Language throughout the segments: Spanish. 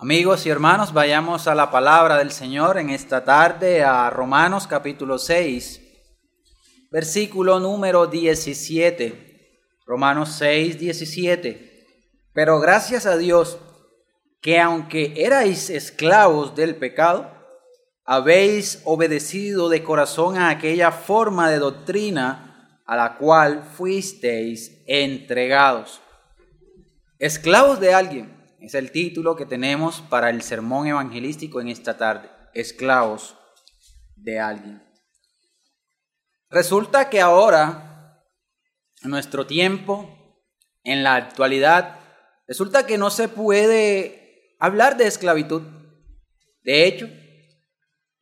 Amigos y hermanos, vayamos a la palabra del Señor en esta tarde, a Romanos capítulo 6, versículo número 17. Romanos 6, 17. Pero gracias a Dios que aunque erais esclavos del pecado, habéis obedecido de corazón a aquella forma de doctrina a la cual fuisteis entregados. Esclavos de alguien es el título que tenemos para el sermón evangelístico en esta tarde. Esclavos de alguien. Resulta que ahora, en nuestro tiempo, en la actualidad, resulta que no se puede hablar de esclavitud. De hecho,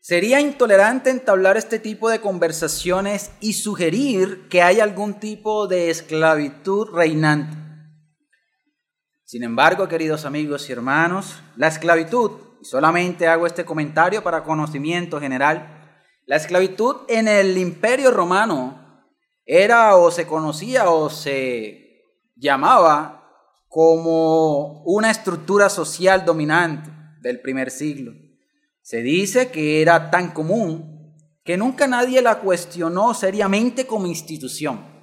sería intolerante entablar este tipo de conversaciones y sugerir que hay algún tipo de esclavitud reinante. Sin embargo, queridos amigos y hermanos, la esclavitud, y solamente hago este comentario para conocimiento general, la esclavitud en el imperio romano era o se conocía o se llamaba como una estructura social dominante del primer siglo. Se dice que era tan común que nunca nadie la cuestionó seriamente como institución.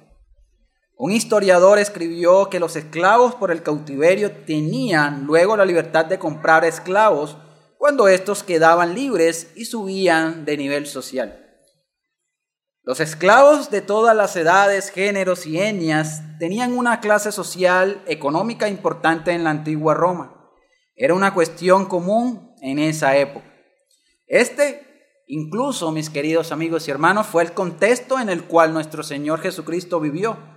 Un historiador escribió que los esclavos por el cautiverio tenían luego la libertad de comprar esclavos cuando estos quedaban libres y subían de nivel social. Los esclavos de todas las edades, géneros y etnias tenían una clase social económica importante en la antigua Roma. Era una cuestión común en esa época. Este, incluso, mis queridos amigos y hermanos, fue el contexto en el cual nuestro Señor Jesucristo vivió.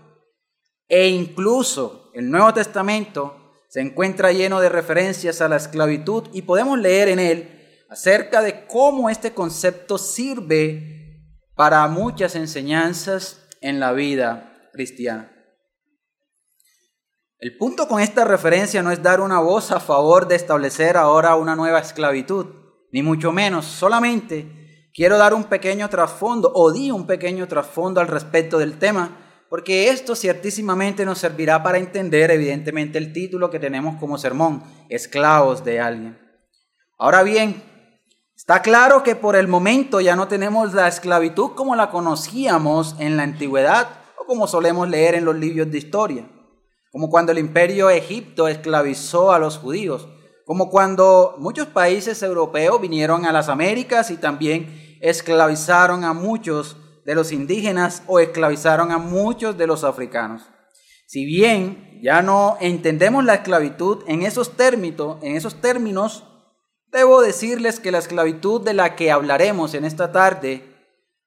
E incluso el Nuevo Testamento se encuentra lleno de referencias a la esclavitud y podemos leer en él acerca de cómo este concepto sirve para muchas enseñanzas en la vida cristiana. El punto con esta referencia no es dar una voz a favor de establecer ahora una nueva esclavitud, ni mucho menos, solamente quiero dar un pequeño trasfondo o di un pequeño trasfondo al respecto del tema porque esto ciertísimamente nos servirá para entender evidentemente el título que tenemos como sermón, esclavos de alguien. Ahora bien, está claro que por el momento ya no tenemos la esclavitud como la conocíamos en la antigüedad o como solemos leer en los libros de historia, como cuando el imperio Egipto esclavizó a los judíos, como cuando muchos países europeos vinieron a las Américas y también esclavizaron a muchos de los indígenas o esclavizaron a muchos de los africanos. Si bien ya no entendemos la esclavitud en esos términos, en esos términos, debo decirles que la esclavitud de la que hablaremos en esta tarde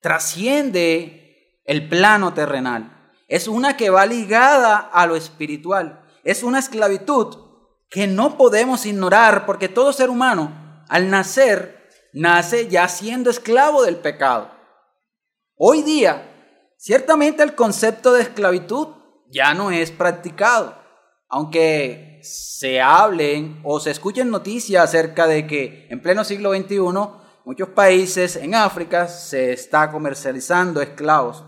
trasciende el plano terrenal. Es una que va ligada a lo espiritual. Es una esclavitud que no podemos ignorar porque todo ser humano al nacer nace ya siendo esclavo del pecado. Hoy día, ciertamente el concepto de esclavitud ya no es practicado, aunque se hablen o se escuchen noticias acerca de que en pleno siglo XXI muchos países en África se está comercializando esclavos,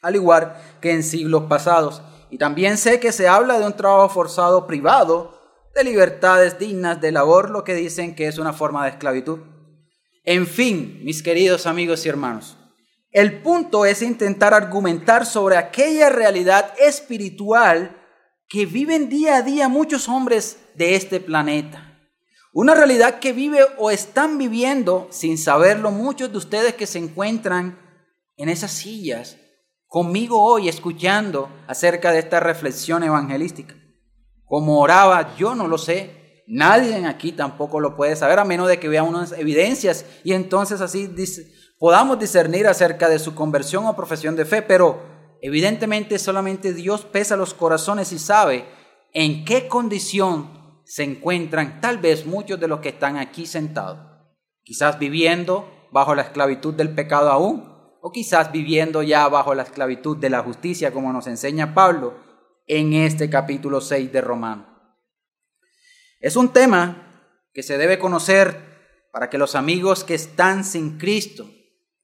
al igual que en siglos pasados. Y también sé que se habla de un trabajo forzado privado, de libertades dignas de labor, lo que dicen que es una forma de esclavitud. En fin, mis queridos amigos y hermanos, el punto es intentar argumentar sobre aquella realidad espiritual que viven día a día muchos hombres de este planeta. Una realidad que vive o están viviendo sin saberlo muchos de ustedes que se encuentran en esas sillas conmigo hoy escuchando acerca de esta reflexión evangelística. Como oraba, yo no lo sé. Nadie aquí tampoco lo puede saber a menos de que vea unas evidencias y entonces así dice, podamos discernir acerca de su conversión o profesión de fe, pero evidentemente solamente Dios pesa los corazones y sabe en qué condición se encuentran tal vez muchos de los que están aquí sentados. Quizás viviendo bajo la esclavitud del pecado aún, o quizás viviendo ya bajo la esclavitud de la justicia, como nos enseña Pablo en este capítulo 6 de Romano. Es un tema que se debe conocer para que los amigos que están sin Cristo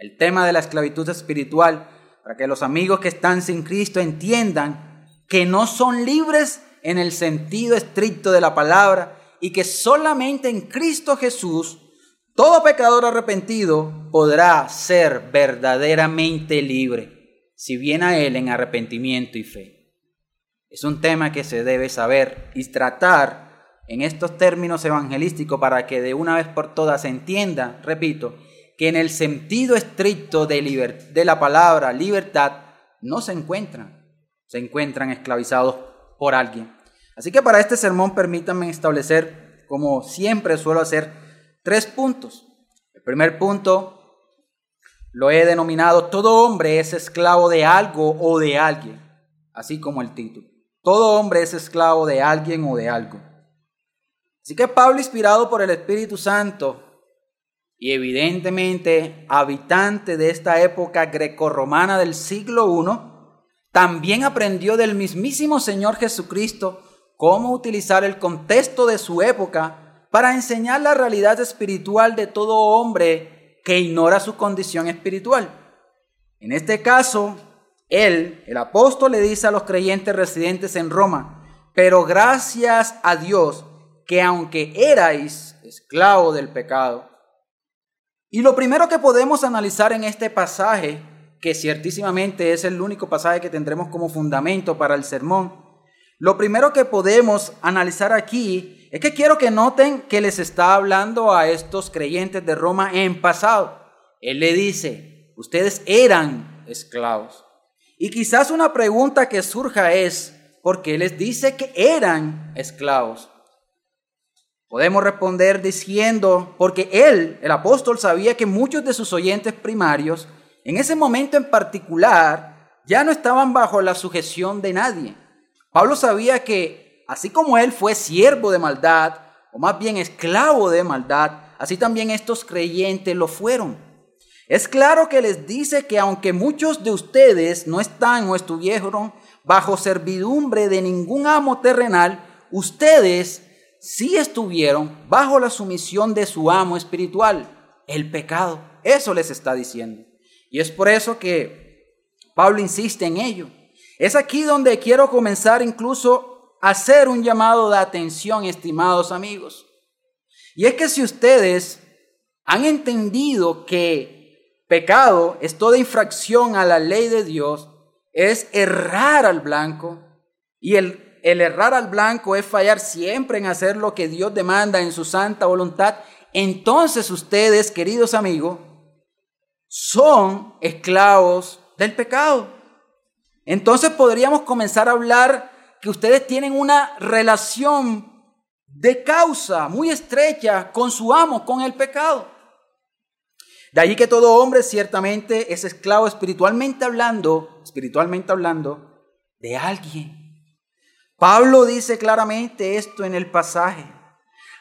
el tema de la esclavitud espiritual, para que los amigos que están sin Cristo entiendan que no son libres en el sentido estricto de la palabra y que solamente en Cristo Jesús todo pecador arrepentido podrá ser verdaderamente libre si viene a Él en arrepentimiento y fe. Es un tema que se debe saber y tratar en estos términos evangelísticos para que de una vez por todas se entienda, repito, que en el sentido estricto de, la palabra libertad no se encuentran, se encuentran esclavizados por alguien. Así que para este sermón permítanme establecer, como siempre suelo hacer, tres puntos. El primer punto lo he denominado, todo hombre es esclavo de algo o de alguien, así como el título. Todo hombre es esclavo de alguien o de algo. Así que Pablo, inspirado por el Espíritu Santo y evidentemente habitante de esta época grecorromana del siglo I, también aprendió del mismísimo Señor Jesucristo cómo utilizar el contexto de su época para enseñar la realidad espiritual de todo hombre que ignora su condición espiritual. En este caso, él, el apóstol, le dice a los creyentes residentes en Roma, pero gracias a Dios que aunque erais esclavo del pecado, y lo primero que podemos analizar en este pasaje, que ciertísimamente es el único pasaje que tendremos como fundamento para el sermón, lo primero que podemos analizar aquí es que quiero que noten que les está hablando a estos creyentes de Roma en pasado. Él le dice, ustedes eran esclavos. Y quizás una pregunta que surja es, ¿por qué les dice que eran esclavos? Podemos responder diciendo, porque él, el apóstol, sabía que muchos de sus oyentes primarios, en ese momento en particular, ya no estaban bajo la sujeción de nadie. Pablo sabía que, así como él fue siervo de maldad, o más bien esclavo de maldad, así también estos creyentes lo fueron. Es claro que les dice que aunque muchos de ustedes no están o estuvieron bajo servidumbre de ningún amo terrenal, ustedes sí estuvieron bajo la sumisión de su amo espiritual, el pecado. Eso les está diciendo. Y es por eso que Pablo insiste en ello. Es aquí donde quiero comenzar incluso a hacer un llamado de atención, estimados amigos. Y es que si ustedes han entendido que pecado es toda infracción a la ley de Dios, es errar al blanco, y el el errar al blanco es fallar siempre en hacer lo que Dios demanda en su santa voluntad, entonces ustedes, queridos amigos, son esclavos del pecado. Entonces podríamos comenzar a hablar que ustedes tienen una relación de causa muy estrecha con su amo, con el pecado. De allí que todo hombre ciertamente es esclavo espiritualmente hablando, espiritualmente hablando, de alguien. Pablo dice claramente esto en el pasaje.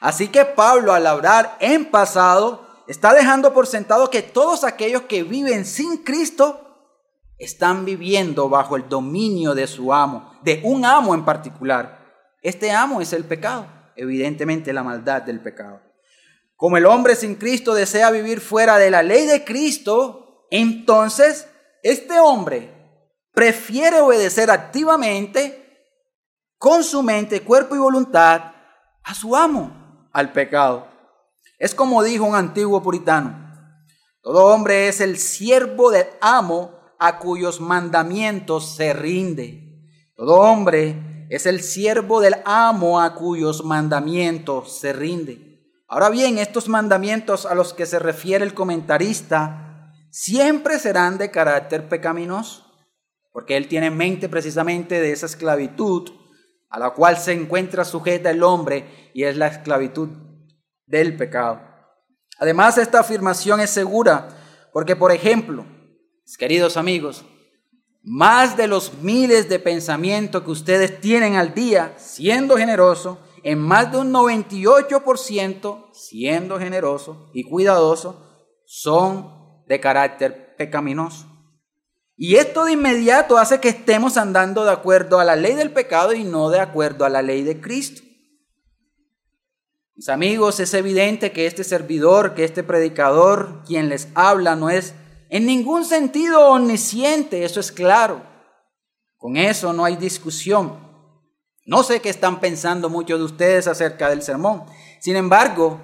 Así que Pablo al hablar en pasado está dejando por sentado que todos aquellos que viven sin Cristo están viviendo bajo el dominio de su amo, de un amo en particular. Este amo es el pecado, evidentemente la maldad del pecado. Como el hombre sin Cristo desea vivir fuera de la ley de Cristo, entonces este hombre prefiere obedecer activamente con su mente, cuerpo y voluntad a su amo, al pecado. Es como dijo un antiguo puritano, todo hombre es el siervo del amo a cuyos mandamientos se rinde. Todo hombre es el siervo del amo a cuyos mandamientos se rinde. Ahora bien, estos mandamientos a los que se refiere el comentarista siempre serán de carácter pecaminoso, porque él tiene en mente precisamente de esa esclavitud a la cual se encuentra sujeta el hombre y es la esclavitud del pecado. Además, esta afirmación es segura porque, por ejemplo, queridos amigos, más de los miles de pensamientos que ustedes tienen al día, siendo generoso, en más de un 98%, siendo generoso y cuidadoso, son de carácter pecaminoso. Y esto de inmediato hace que estemos andando de acuerdo a la ley del pecado y no de acuerdo a la ley de Cristo. Mis amigos, es evidente que este servidor, que este predicador, quien les habla, no es en ningún sentido omnisciente, eso es claro. Con eso no hay discusión. No sé qué están pensando muchos de ustedes acerca del sermón. Sin embargo,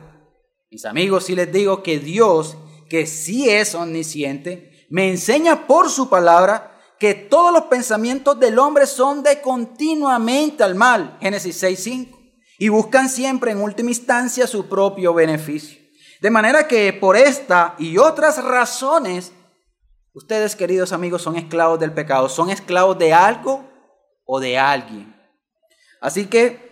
mis amigos, si les digo que Dios, que sí es omnisciente, me enseña por su palabra que todos los pensamientos del hombre son de continuamente al mal, Génesis 6.5, y buscan siempre en última instancia su propio beneficio. De manera que por esta y otras razones, ustedes queridos amigos son esclavos del pecado, son esclavos de algo o de alguien. Así que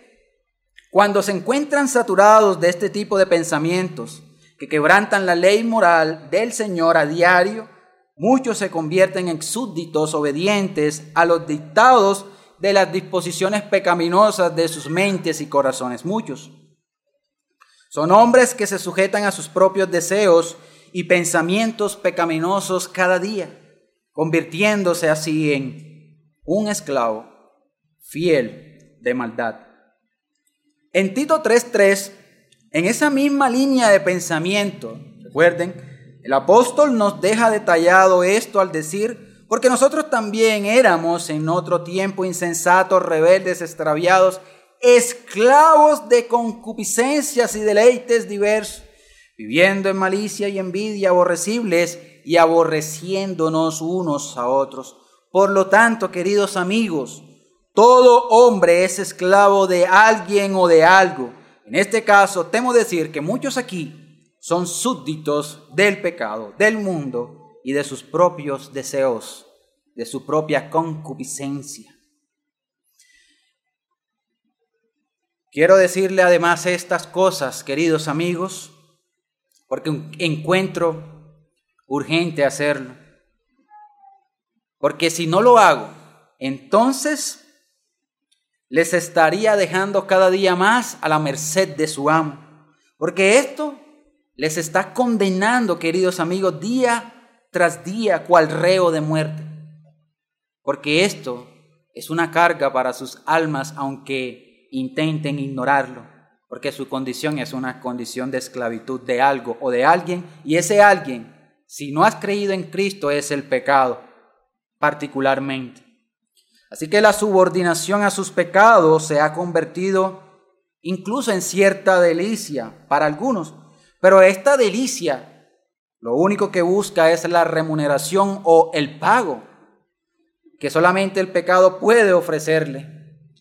cuando se encuentran saturados de este tipo de pensamientos que quebrantan la ley moral del Señor a diario, muchos se convierten en súbditos obedientes a los dictados de las disposiciones pecaminosas de sus mentes y corazones. Muchos son hombres que se sujetan a sus propios deseos y pensamientos pecaminosos cada día, convirtiéndose así en un esclavo fiel de maldad. En Tito 3.3, en esa misma línea de pensamiento, recuerden, el apóstol nos deja detallado esto al decir, porque nosotros también éramos en otro tiempo insensatos, rebeldes, extraviados, esclavos de concupiscencias y deleites diversos, viviendo en malicia y envidia aborrecibles y aborreciéndonos unos a otros. Por lo tanto, queridos amigos, todo hombre es esclavo de alguien o de algo. En este caso, temo decir que muchos aquí son súbditos del pecado, del mundo y de sus propios deseos, de su propia concupiscencia. Quiero decirle además estas cosas, queridos amigos, porque encuentro urgente hacerlo. Porque si no lo hago, entonces les estaría dejando cada día más a la merced de su amo. Porque esto les está condenando, queridos amigos, día tras día cual reo de muerte. Porque esto es una carga para sus almas, aunque intenten ignorarlo. Porque su condición es una condición de esclavitud de algo o de alguien. Y ese alguien, si no has creído en Cristo, es el pecado, particularmente. Así que la subordinación a sus pecados se ha convertido incluso en cierta delicia para algunos. Pero esta delicia lo único que busca es la remuneración o el pago que solamente el pecado puede ofrecerle.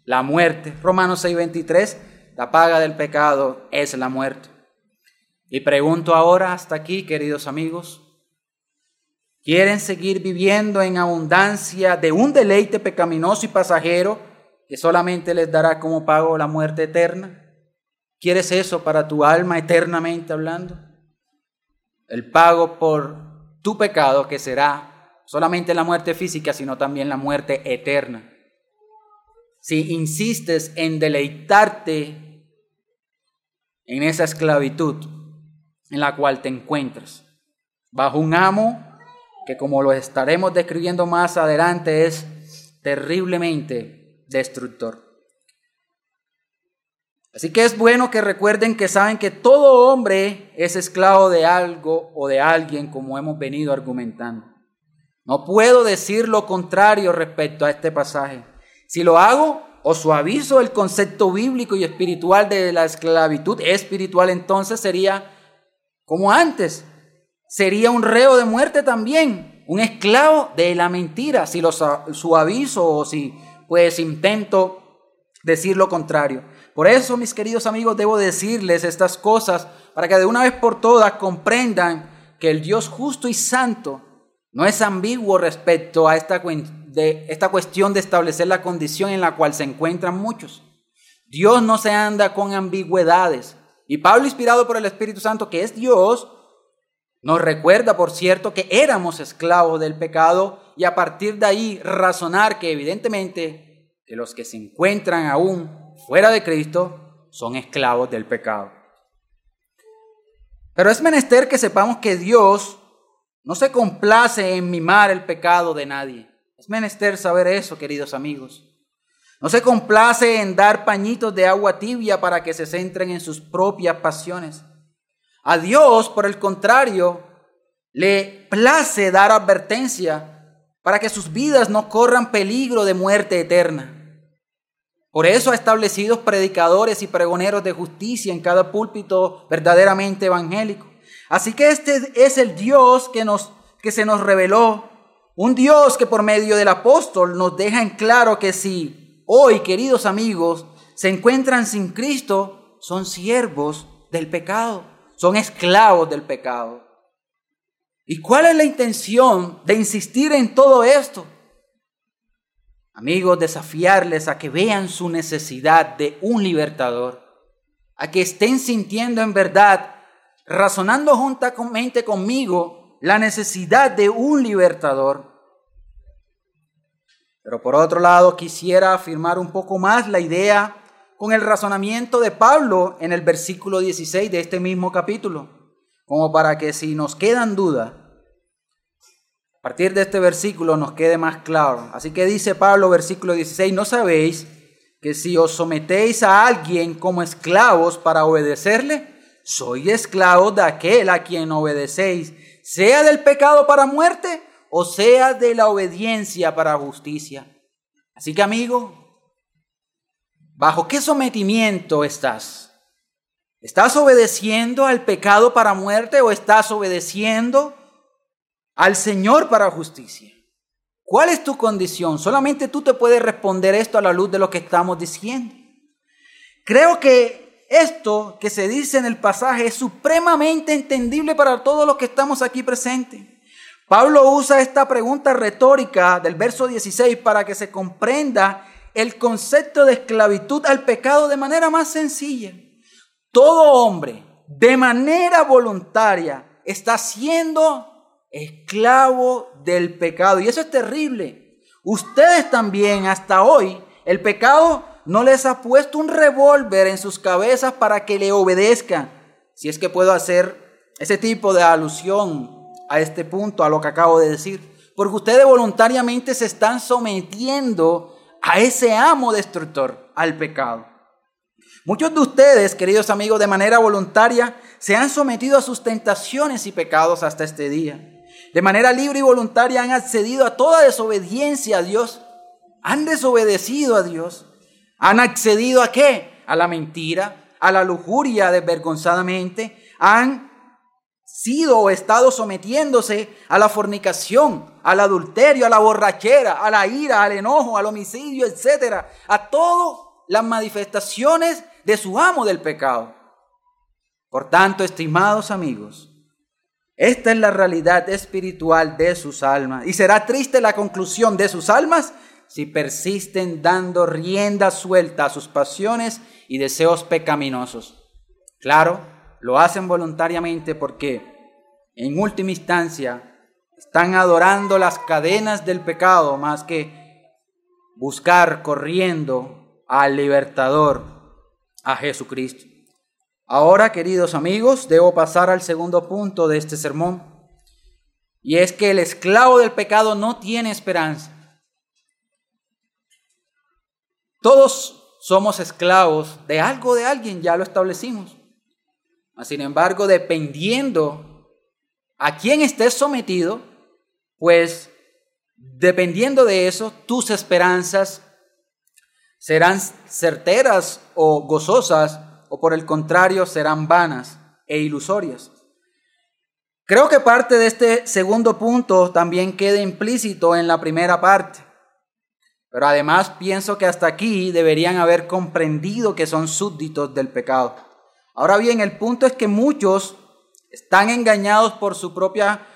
La muerte. Romanos 6:23, la paga del pecado es la muerte. Y pregunto ahora hasta aquí, queridos amigos, Quieren seguir viviendo en abundancia de un deleite pecaminoso y pasajero que solamente les dará como pago la muerte eterna. ¿Quieres eso para tu alma eternamente hablando? El pago por tu pecado que será solamente la muerte física, sino también la muerte eterna. Si insistes en deleitarte en esa esclavitud en la cual te encuentras, bajo un amo que como lo estaremos describiendo más adelante es terriblemente destructor. Así que es bueno que recuerden que saben que todo hombre es esclavo de algo o de alguien como hemos venido argumentando. No puedo decir lo contrario respecto a este pasaje. Si lo hago o suavizo el concepto bíblico y espiritual de la esclavitud espiritual, entonces sería como antes, sería un reo de muerte también, un esclavo de la mentira, si lo suavizo o si pues intento decir lo contrario. Por eso, mis queridos amigos, debo decirles estas cosas para que de una vez por todas comprendan que el Dios justo y santo no es ambiguo respecto a esta, de, esta cuestión de establecer la condición en la cual se encuentran muchos. Dios no se anda con ambigüedades. Y Pablo, inspirado por el Espíritu Santo, que es Dios, nos recuerda, por cierto, que éramos esclavos del pecado y a partir de ahí razonar que evidentemente que los que se encuentran aún fuera de Cristo son esclavos del pecado. Pero es menester que sepamos que Dios no se complace en mimar el pecado de nadie. Es menester saber eso, queridos amigos. No se complace en dar pañitos de agua tibia para que se centren en sus propias pasiones. A Dios, por el contrario, le place dar advertencia para que sus vidas no corran peligro de muerte eterna. Por eso ha establecido predicadores y pregoneros de justicia en cada púlpito verdaderamente evangélico. Así que este es el Dios que, nos, que se nos reveló, un Dios que por medio del apóstol nos deja en claro que si hoy, queridos amigos, se encuentran sin Cristo, son siervos del pecado, son esclavos del pecado. ¿Y cuál es la intención de insistir en todo esto? Amigos, desafiarles a que vean su necesidad de un libertador, a que estén sintiendo en verdad, razonando juntamente conmigo, la necesidad de un libertador. Pero por otro lado, quisiera afirmar un poco más la idea con el razonamiento de Pablo en el versículo 16 de este mismo capítulo, como para que si nos quedan dudas, a partir de este versículo nos quede más claro. Así que dice Pablo, versículo 16, ¿no sabéis que si os sometéis a alguien como esclavos para obedecerle, sois esclavos de aquel a quien obedecéis, sea del pecado para muerte o sea de la obediencia para justicia? Así que amigo, ¿bajo qué sometimiento estás? ¿Estás obedeciendo al pecado para muerte o estás obedeciendo al Señor para justicia. ¿Cuál es tu condición? Solamente tú te puedes responder esto a la luz de lo que estamos diciendo. Creo que esto que se dice en el pasaje es supremamente entendible para todos los que estamos aquí presentes. Pablo usa esta pregunta retórica del verso 16 para que se comprenda el concepto de esclavitud al pecado de manera más sencilla. Todo hombre, de manera voluntaria, está siendo esclavo del pecado. Y eso es terrible. Ustedes también hasta hoy, el pecado no les ha puesto un revólver en sus cabezas para que le obedezcan. Si es que puedo hacer ese tipo de alusión a este punto, a lo que acabo de decir. Porque ustedes voluntariamente se están sometiendo a ese amo destructor, al pecado. Muchos de ustedes, queridos amigos, de manera voluntaria, se han sometido a sus tentaciones y pecados hasta este día de manera libre y voluntaria han accedido a toda desobediencia a Dios. Han desobedecido a Dios. ¿Han accedido a qué? A la mentira, a la lujuria desvergonzadamente. Han sido o estado sometiéndose a la fornicación, al adulterio, a la borrachera, a la ira, al enojo, al homicidio, etcétera, a todas las manifestaciones de su amo del pecado. Por tanto, estimados amigos, esta es la realidad espiritual de sus almas. Y será triste la conclusión de sus almas si persisten dando rienda suelta a sus pasiones y deseos pecaminosos. Claro, lo hacen voluntariamente porque, en última instancia, están adorando las cadenas del pecado más que buscar corriendo al libertador, a Jesucristo. Ahora, queridos amigos, debo pasar al segundo punto de este sermón. Y es que el esclavo del pecado no tiene esperanza. Todos somos esclavos de algo de alguien, ya lo establecimos. Sin embargo, dependiendo a quién estés sometido, pues dependiendo de eso, tus esperanzas serán certeras o gozosas o por el contrario serán vanas e ilusorias. Creo que parte de este segundo punto también queda implícito en la primera parte, pero además pienso que hasta aquí deberían haber comprendido que son súbditos del pecado. Ahora bien, el punto es que muchos están engañados por su propia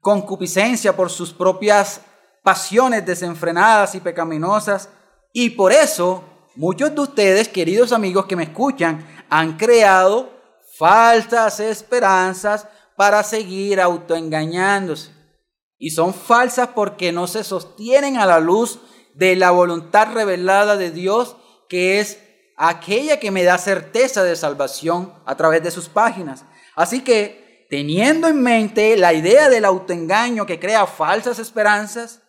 concupiscencia, por sus propias pasiones desenfrenadas y pecaminosas, y por eso Muchos de ustedes, queridos amigos que me escuchan, han creado falsas esperanzas para seguir autoengañándose. Y son falsas porque no se sostienen a la luz de la voluntad revelada de Dios, que es aquella que me da certeza de salvación a través de sus páginas. Así que, teniendo en mente la idea del autoengaño que crea falsas esperanzas,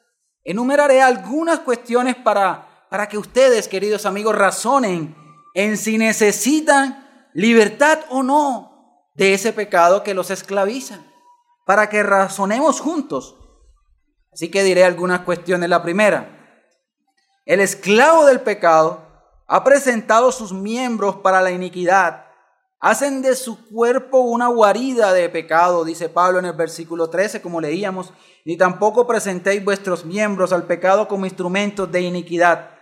enumeraré algunas cuestiones para para que ustedes, queridos amigos, razonen en si necesitan libertad o no de ese pecado que los esclaviza, para que razonemos juntos. Así que diré algunas cuestiones. La primera, el esclavo del pecado ha presentado sus miembros para la iniquidad. Hacen de su cuerpo una guarida de pecado, dice Pablo en el versículo 13, como leíamos, ni tampoco presentéis vuestros miembros al pecado como instrumentos de iniquidad,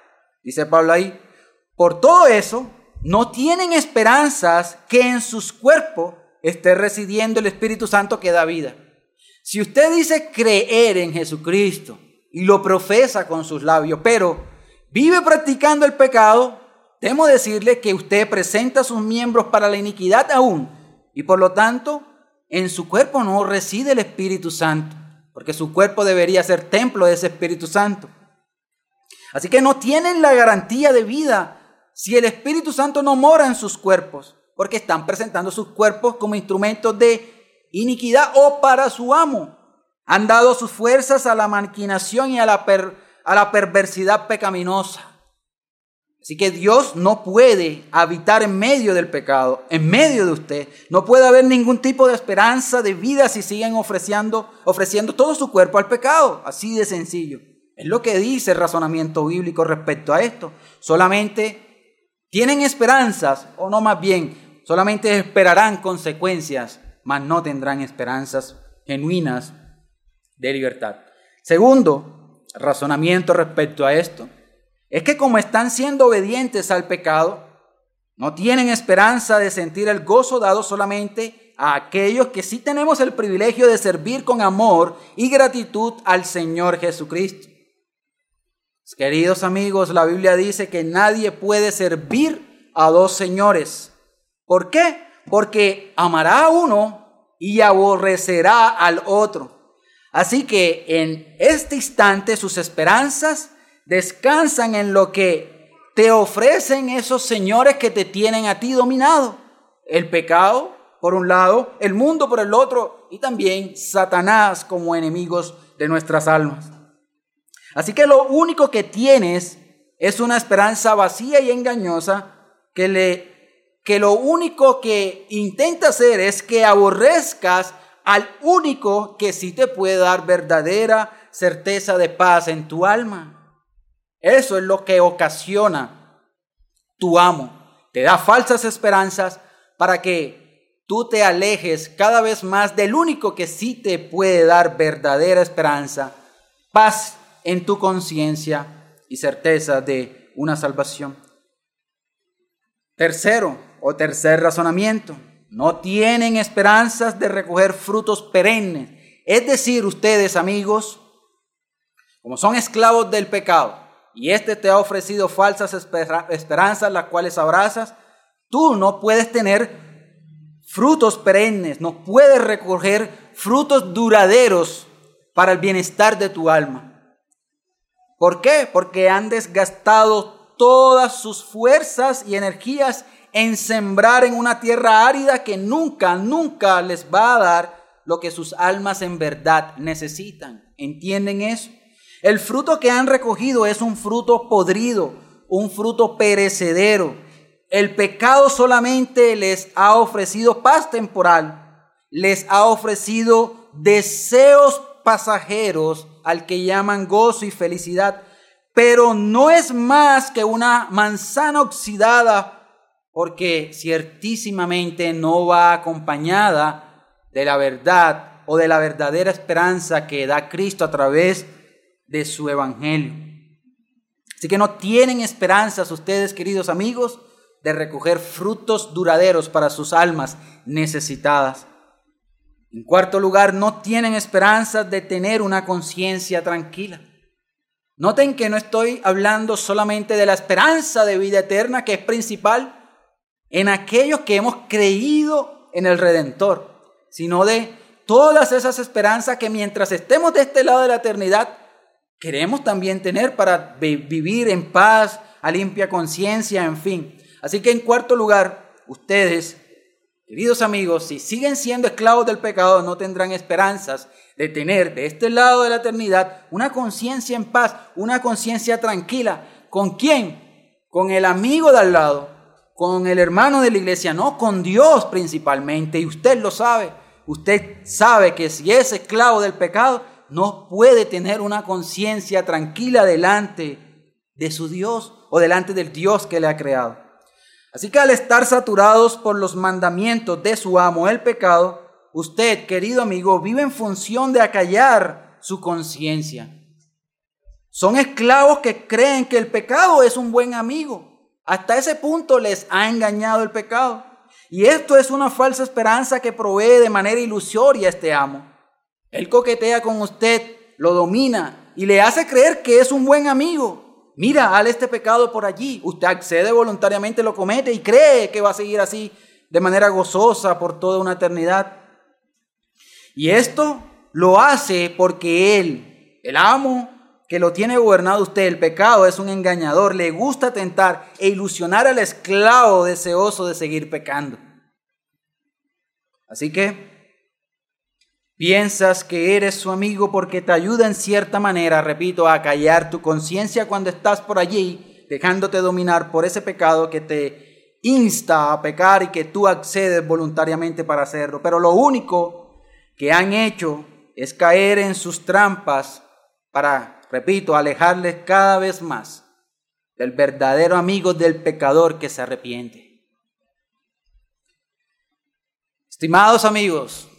dice Pablo ahí. Por todo eso, no tienen esperanzas que en sus cuerpos esté residiendo el Espíritu Santo que da vida. Si usted dice creer en Jesucristo y lo profesa con sus labios, pero vive practicando el pecado, temo decirle que usted presenta sus miembros para la iniquidad aún y por lo tanto en su cuerpo no reside el Espíritu Santo, porque su cuerpo debería ser templo de ese Espíritu Santo. Así que no tienen la garantía de vida si el Espíritu Santo no mora en sus cuerpos, porque están presentando sus cuerpos como instrumentos de iniquidad o para su amo. Han dado sus fuerzas a la maquinación y a la, a la perversidad pecaminosa. Así que Dios no puede habitar en medio del pecado, en medio de usted. No puede haber ningún tipo de esperanza de vida si siguen ofreciendo, ofreciendo todo su cuerpo al pecado. Así de sencillo. Es lo que dice el razonamiento bíblico respecto a esto. Solamente tienen esperanzas, o no más bien, solamente esperarán consecuencias, mas no tendrán esperanzas genuinas de libertad. Segundo, razonamiento respecto a esto es que como están siendo obedientes al pecado, no tienen esperanza de sentir el gozo dado solamente a aquellos que sí tenemos el privilegio de servir con amor y gratitud al Señor Jesucristo. Queridos amigos, la Biblia dice que nadie puede servir a dos señores. ¿Por qué? Porque amará a uno y aborrecerá al otro. Así que en este instante sus esperanzas descansan en lo que te ofrecen esos señores que te tienen a ti dominado. El pecado, por un lado, el mundo por el otro, y también Satanás como enemigos de nuestras almas. Así que lo único que tienes es una esperanza vacía y engañosa que, le, que lo único que intenta hacer es que aborrezcas al único que sí te puede dar verdadera certeza de paz en tu alma. Eso es lo que ocasiona tu amo. Te da falsas esperanzas para que tú te alejes cada vez más del único que sí te puede dar verdadera esperanza, paz en tu conciencia y certeza de una salvación. Tercero o tercer razonamiento, no tienen esperanzas de recoger frutos perennes. Es decir, ustedes amigos, como son esclavos del pecado, y éste te ha ofrecido falsas esperanzas, las cuales abrazas, tú no puedes tener frutos perennes, no puedes recoger frutos duraderos para el bienestar de tu alma. ¿Por qué? Porque han desgastado todas sus fuerzas y energías en sembrar en una tierra árida que nunca, nunca les va a dar lo que sus almas en verdad necesitan. ¿Entienden eso? El fruto que han recogido es un fruto podrido, un fruto perecedero. El pecado solamente les ha ofrecido paz temporal, les ha ofrecido deseos pasajeros al que llaman gozo y felicidad, pero no es más que una manzana oxidada porque ciertísimamente no va acompañada de la verdad o de la verdadera esperanza que da Cristo a través de su evangelio. Así que no tienen esperanzas ustedes, queridos amigos, de recoger frutos duraderos para sus almas necesitadas. En cuarto lugar, no tienen esperanzas de tener una conciencia tranquila. Noten que no estoy hablando solamente de la esperanza de vida eterna, que es principal en aquellos que hemos creído en el Redentor, sino de todas esas esperanzas que mientras estemos de este lado de la eternidad, queremos también tener para vivir en paz, a limpia conciencia, en fin. Así que en cuarto lugar, ustedes, queridos amigos, si siguen siendo esclavos del pecado, no tendrán esperanzas de tener de este lado de la eternidad una conciencia en paz, una conciencia tranquila. ¿Con quién? Con el amigo de al lado, con el hermano de la iglesia, no, con Dios principalmente. Y usted lo sabe. Usted sabe que si es esclavo del pecado, no puede tener una conciencia tranquila delante de su Dios o delante del Dios que le ha creado. Así que al estar saturados por los mandamientos de su amo, el pecado, usted, querido amigo, vive en función de acallar su conciencia. Son esclavos que creen que el pecado es un buen amigo. Hasta ese punto les ha engañado el pecado. Y esto es una falsa esperanza que provee de manera ilusoria este amo. Él coquetea con usted, lo domina y le hace creer que es un buen amigo. Mira, hale este pecado por allí. Usted accede voluntariamente, lo comete y cree que va a seguir así de manera gozosa por toda una eternidad. Y esto lo hace porque Él, el amo que lo tiene gobernado usted, el pecado es un engañador, le gusta tentar e ilusionar al esclavo deseoso de seguir pecando. Así que piensas que eres su amigo porque te ayuda en cierta manera, repito, a callar tu conciencia cuando estás por allí, dejándote dominar por ese pecado que te insta a pecar y que tú accedes voluntariamente para hacerlo. Pero lo único que han hecho es caer en sus trampas para, repito, alejarles cada vez más del verdadero amigo del pecador que se arrepiente. Estimados amigos,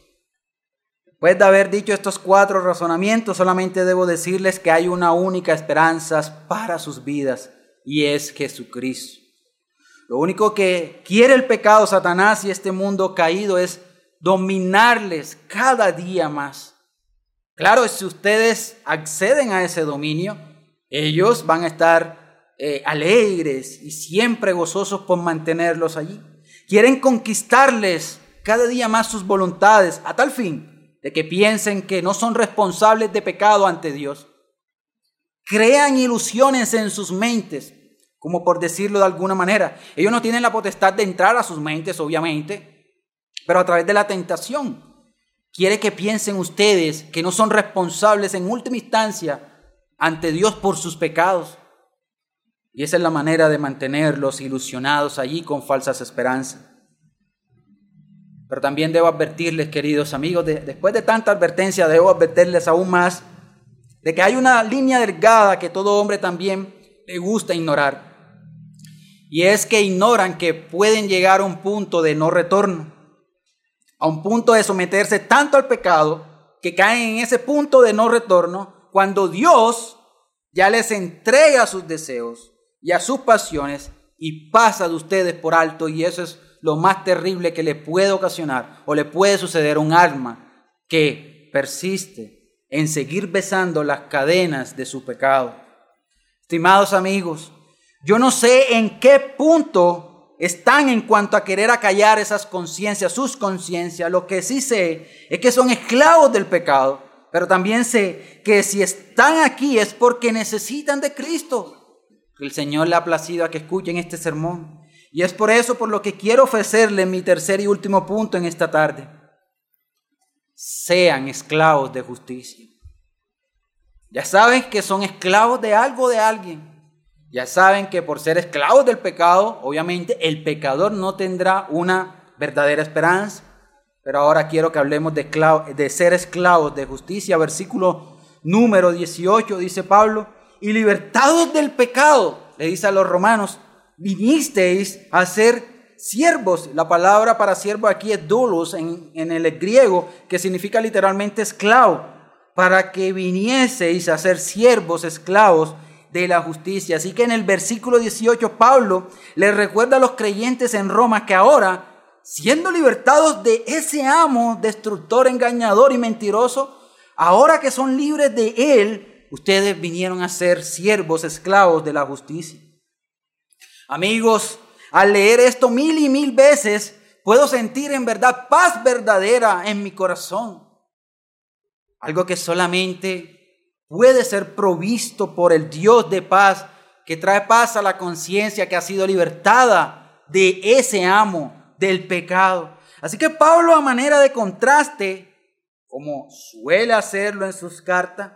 después de haber dicho estos cuatro razonamientos, solamente debo decirles que hay una única esperanza para sus vidas y es Jesucristo. Lo único que quiere el pecado, Satanás y este mundo caído es dominarles cada día más. Claro, si ustedes acceden a ese dominio, ellos van a estar eh, alegres y siempre gozosos por mantenerlos allí. Quieren conquistarles cada día más sus voluntades a tal fin de que piensen que no son responsables de pecado ante Dios. Crean ilusiones en sus mentes, como por decirlo de alguna manera. Ellos no tienen la potestad de entrar a sus mentes, obviamente, pero a través de la tentación. Quiere que piensen ustedes que no son responsables en última instancia ante Dios por sus pecados. Y esa es la manera de mantenerlos ilusionados allí con falsas esperanzas. Pero también debo advertirles, queridos amigos, después de tanta advertencia, debo advertirles aún más de que hay una línea delgada que todo hombre también le gusta ignorar. Y es que ignoran que pueden llegar a un punto de no retorno, a un punto de someterse tanto al pecado que caen en ese punto de no retorno cuando Dios ya les entrega sus deseos y a sus pasiones y pasa de ustedes por alto y eso es lo más terrible que le puede ocasionar o le puede suceder a un alma que persiste en seguir besando las cadenas de su pecado. Estimados amigos, yo no sé en qué punto están en cuanto a querer acallar esas conciencias, sus conciencias. Lo que sí sé es que son esclavos del pecado, pero también sé que si están aquí es porque necesitan de Cristo. El Señor le ha placido a que escuchen este sermón. Y es por eso por lo que quiero ofrecerle mi tercer y último punto en esta tarde. Sean esclavos de justicia. Ya saben que son esclavos de algo de alguien. Ya saben que por ser esclavos del pecado, obviamente el pecador no tendrá una verdadera esperanza. Pero ahora quiero que hablemos de, de ser esclavos de justicia. Versículo número 18 dice Pablo, y libertados del pecado, le dice a los romanos, vinisteis a ser siervos. La palabra para siervo aquí es doulos en, en el griego, que significa literalmente esclavo, para que vinieseis a ser siervos, esclavos de la justicia. Así que en el versículo 18 Pablo le recuerda a los creyentes en Roma que ahora, siendo libertados de ese amo destructor, engañador y mentiroso, ahora que son libres de él, ustedes vinieron a ser siervos, esclavos de la justicia. Amigos, al leer esto mil y mil veces, puedo sentir en verdad paz verdadera en mi corazón. Algo que solamente puede ser provisto por el Dios de paz, que trae paz a la conciencia que ha sido libertada de ese amo del pecado. Así que Pablo a manera de contraste, como suele hacerlo en sus cartas,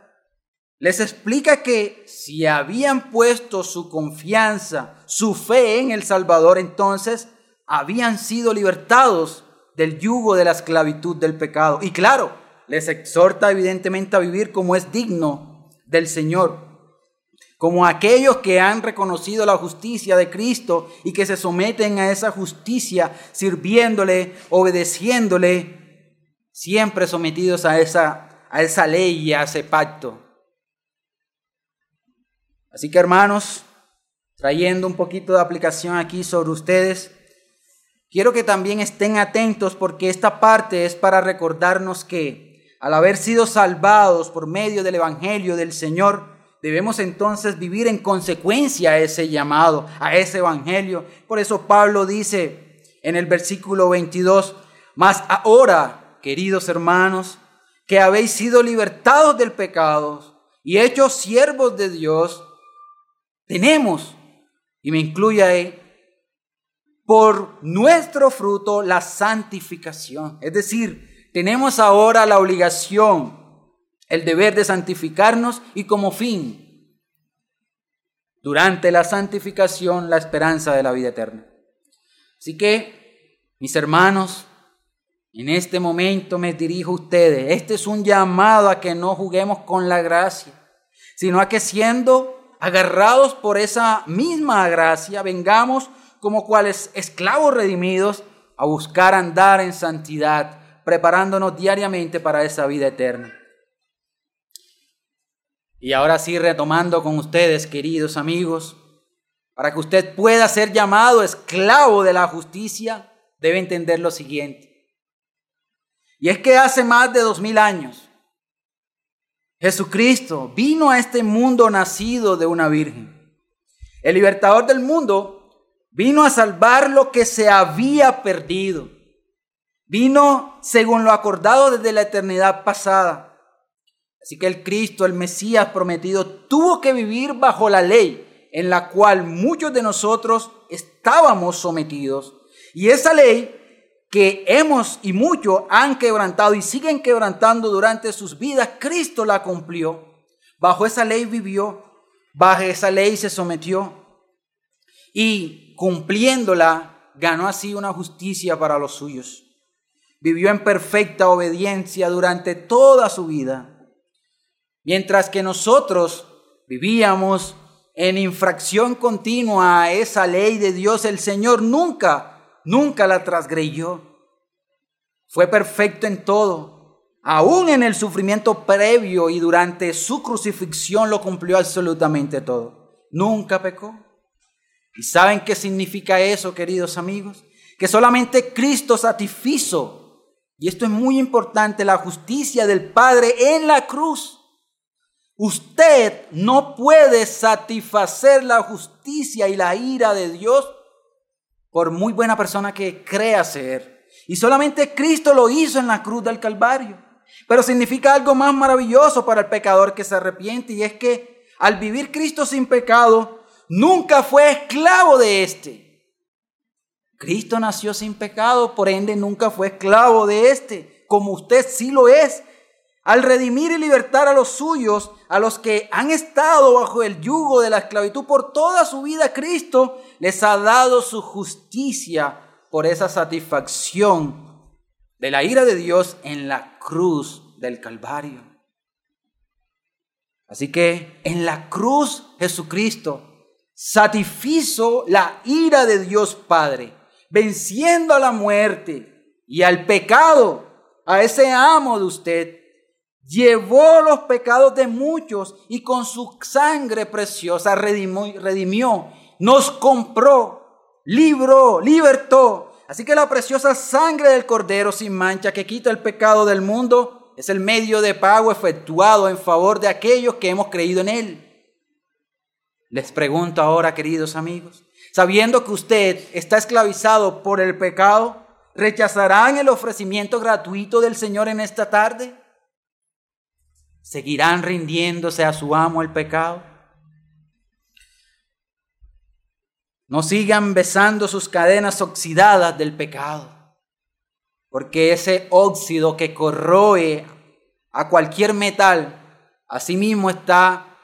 les explica que si habían puesto su confianza, su fe en el Salvador, entonces habían sido libertados del yugo de la esclavitud del pecado. Y claro, les exhorta evidentemente a vivir como es digno del Señor. como aquellos que han reconocido la justicia de Cristo y que se someten a esa justicia sirviéndole, obedeciéndole, siempre sometidos a esa, a esa ley y a ese pacto. Así que hermanos, trayendo un poquito de aplicación aquí sobre ustedes, quiero que también estén atentos porque esta parte es para recordarnos que al haber sido salvados por medio del Evangelio del Señor, debemos entonces vivir en consecuencia a ese llamado, a ese Evangelio. Por eso Pablo dice en el versículo 22, mas ahora, queridos hermanos, que habéis sido libertados del pecado y hechos siervos de Dios, tenemos y me incluye ahí, por nuestro fruto la santificación. Es decir, tenemos ahora la obligación, el deber de santificarnos y como fin, durante la santificación, la esperanza de la vida eterna. Así que, mis hermanos, en este momento me dirijo a ustedes. Este es un llamado a que no juguemos con la gracia, sino a que siendo agarrados por esa misma gracia, vengamos como cuales esclavos redimidos a buscar andar en santidad, preparándonos diariamente para esa vida eterna. Y ahora sí, retomando con ustedes, queridos amigos, para que usted pueda ser llamado esclavo de la justicia, debe entender lo siguiente. Y es que hace más de dos mil años, Jesucristo vino a este mundo nacido de una virgen. El libertador del mundo vino a salvar lo que se había perdido. Vino según lo acordado desde la eternidad pasada. Así que el Cristo, el Mesías prometido, tuvo que vivir bajo la ley en la cual muchos de nosotros estábamos sometidos. Y esa ley que hemos y muchos han quebrantado y siguen quebrantando durante sus vidas, Cristo la cumplió. Bajo esa ley vivió, bajo esa ley se sometió y cumpliéndola ganó así una justicia para los suyos. Vivió en perfecta obediencia durante toda su vida, mientras que nosotros vivíamos en infracción continua a esa ley de Dios, el Señor nunca nunca la transgreyó. Fue perfecto en todo. Aún en el sufrimiento previo y durante su crucifixión lo cumplió absolutamente todo. Nunca pecó. ¿Y saben qué significa eso, queridos amigos? Que solamente Cristo satisfizo, y esto es muy importante, la justicia del Padre en la cruz. Usted no puede satisfacer la justicia y la ira de Dios por muy buena persona que crea ser. Y solamente Cristo lo hizo en la cruz del Calvario. Pero significa algo más maravilloso para el pecador que se arrepiente y es que al vivir Cristo sin pecado, nunca fue esclavo de éste. Cristo nació sin pecado, por ende nunca fue esclavo de éste, como usted sí lo es. Al redimir y libertar a los suyos, a los que han estado bajo el yugo de la esclavitud por toda su vida, Cristo les ha dado su justicia por esa satisfacción de la ira de Dios en la cruz del Calvario. Así que en la cruz Jesucristo satisfizo la ira de Dios Padre, venciendo a la muerte y al pecado, a ese amo de usted, llevó los pecados de muchos y con su sangre preciosa redimió, nos compró, libró, libertó. Así que la preciosa sangre del Cordero sin mancha que quita el pecado del mundo es el medio de pago efectuado en favor de aquellos que hemos creído en Él. Les pregunto ahora, queridos amigos, sabiendo que usted está esclavizado por el pecado, ¿rechazarán el ofrecimiento gratuito del Señor en esta tarde? ¿Seguirán rindiéndose a su amo el pecado? No sigan besando sus cadenas oxidadas del pecado, porque ese óxido que corroe a cualquier metal, asimismo está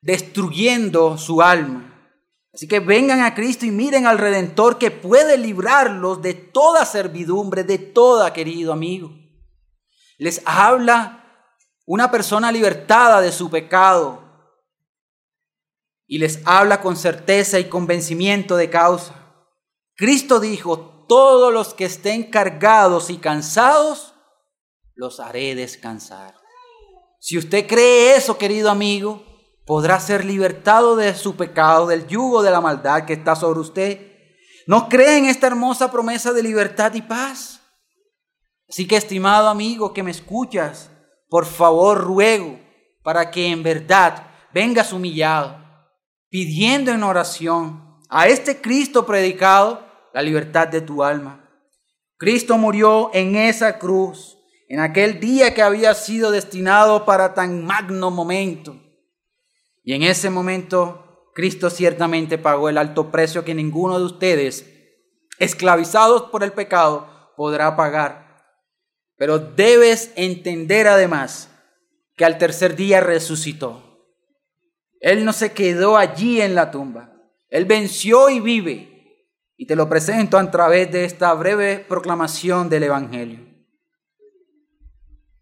destruyendo su alma. Así que vengan a Cristo y miren al Redentor que puede librarlos de toda servidumbre, de toda, querido amigo. Les habla una persona libertada de su pecado. y les habla con certeza y convencimiento de causa. Cristo dijo, todos los que estén cargados y cansados, los haré descansar. Si usted cree eso, querido amigo, podrá ser libertado de su pecado, del yugo de la maldad que está sobre usted. ¿No cree en esta hermosa promesa de libertad y paz? Así que, estimado amigo que me escuchas, por favor ruego para que en verdad vengas humillado, pidiendo en oración a este Cristo predicado la libertad de tu alma. Cristo murió en esa cruz, en aquel día que había sido destinado para tan magno momento. Y en ese momento Cristo ciertamente pagó el alto precio que ninguno de ustedes, esclavizados por el pecado, podrá pagar. Pero debes entender además que al tercer día resucitó. Él no se quedó allí en la tumba. Él venció y vive. Y te lo presento a través de esta breve proclamación del Evangelio.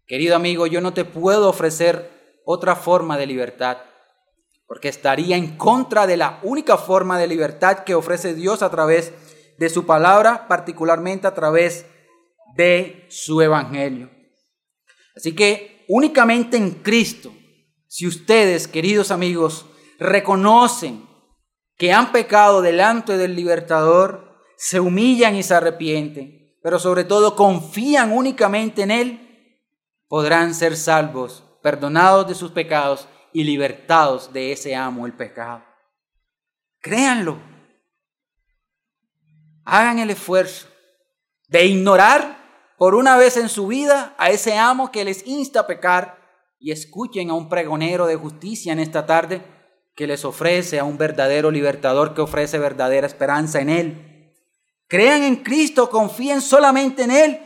Querido amigo, yo no te puedo ofrecer otra forma de libertad, porque estaría en contra de la única forma de libertad que ofrece Dios a través de su palabra, particularmente a través de su Evangelio. Así que únicamente en Cristo, si ustedes, queridos amigos, reconocen que han pecado delante del libertador, se humillan y se arrepienten, pero sobre todo confían únicamente en Él, podrán ser salvos, perdonados de sus pecados y libertados de ese amo, el pecado. Créanlo. Hagan el esfuerzo de ignorar por una vez en su vida a ese amo que les insta a pecar y escuchen a un pregonero de justicia en esta tarde que les ofrece a un verdadero libertador que ofrece verdadera esperanza en Él. Crean en Cristo, confíen solamente en Él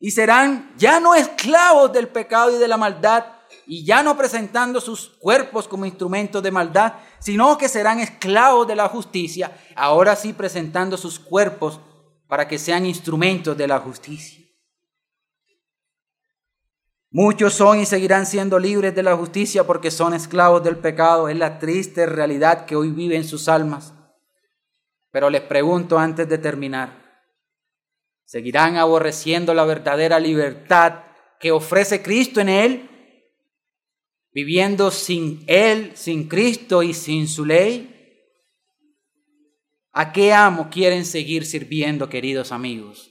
y serán ya no esclavos del pecado y de la maldad y ya no presentando sus cuerpos como instrumentos de maldad, sino que serán esclavos de la justicia, ahora sí presentando sus cuerpos para que sean instrumentos de la justicia. Muchos son y seguirán siendo libres de la justicia porque son esclavos del pecado. Es la triste realidad que hoy vive en sus almas. Pero les pregunto antes de terminar, ¿seguirán aborreciendo la verdadera libertad que ofrece Cristo en Él? ¿Viviendo sin Él, sin Cristo y sin su ley? ¿A qué amo quieren seguir sirviendo, queridos amigos?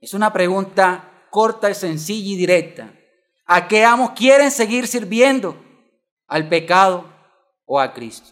Es una pregunta corta sencilla y directa. ¿A qué amo quieren seguir sirviendo? ¿Al pecado o a Cristo?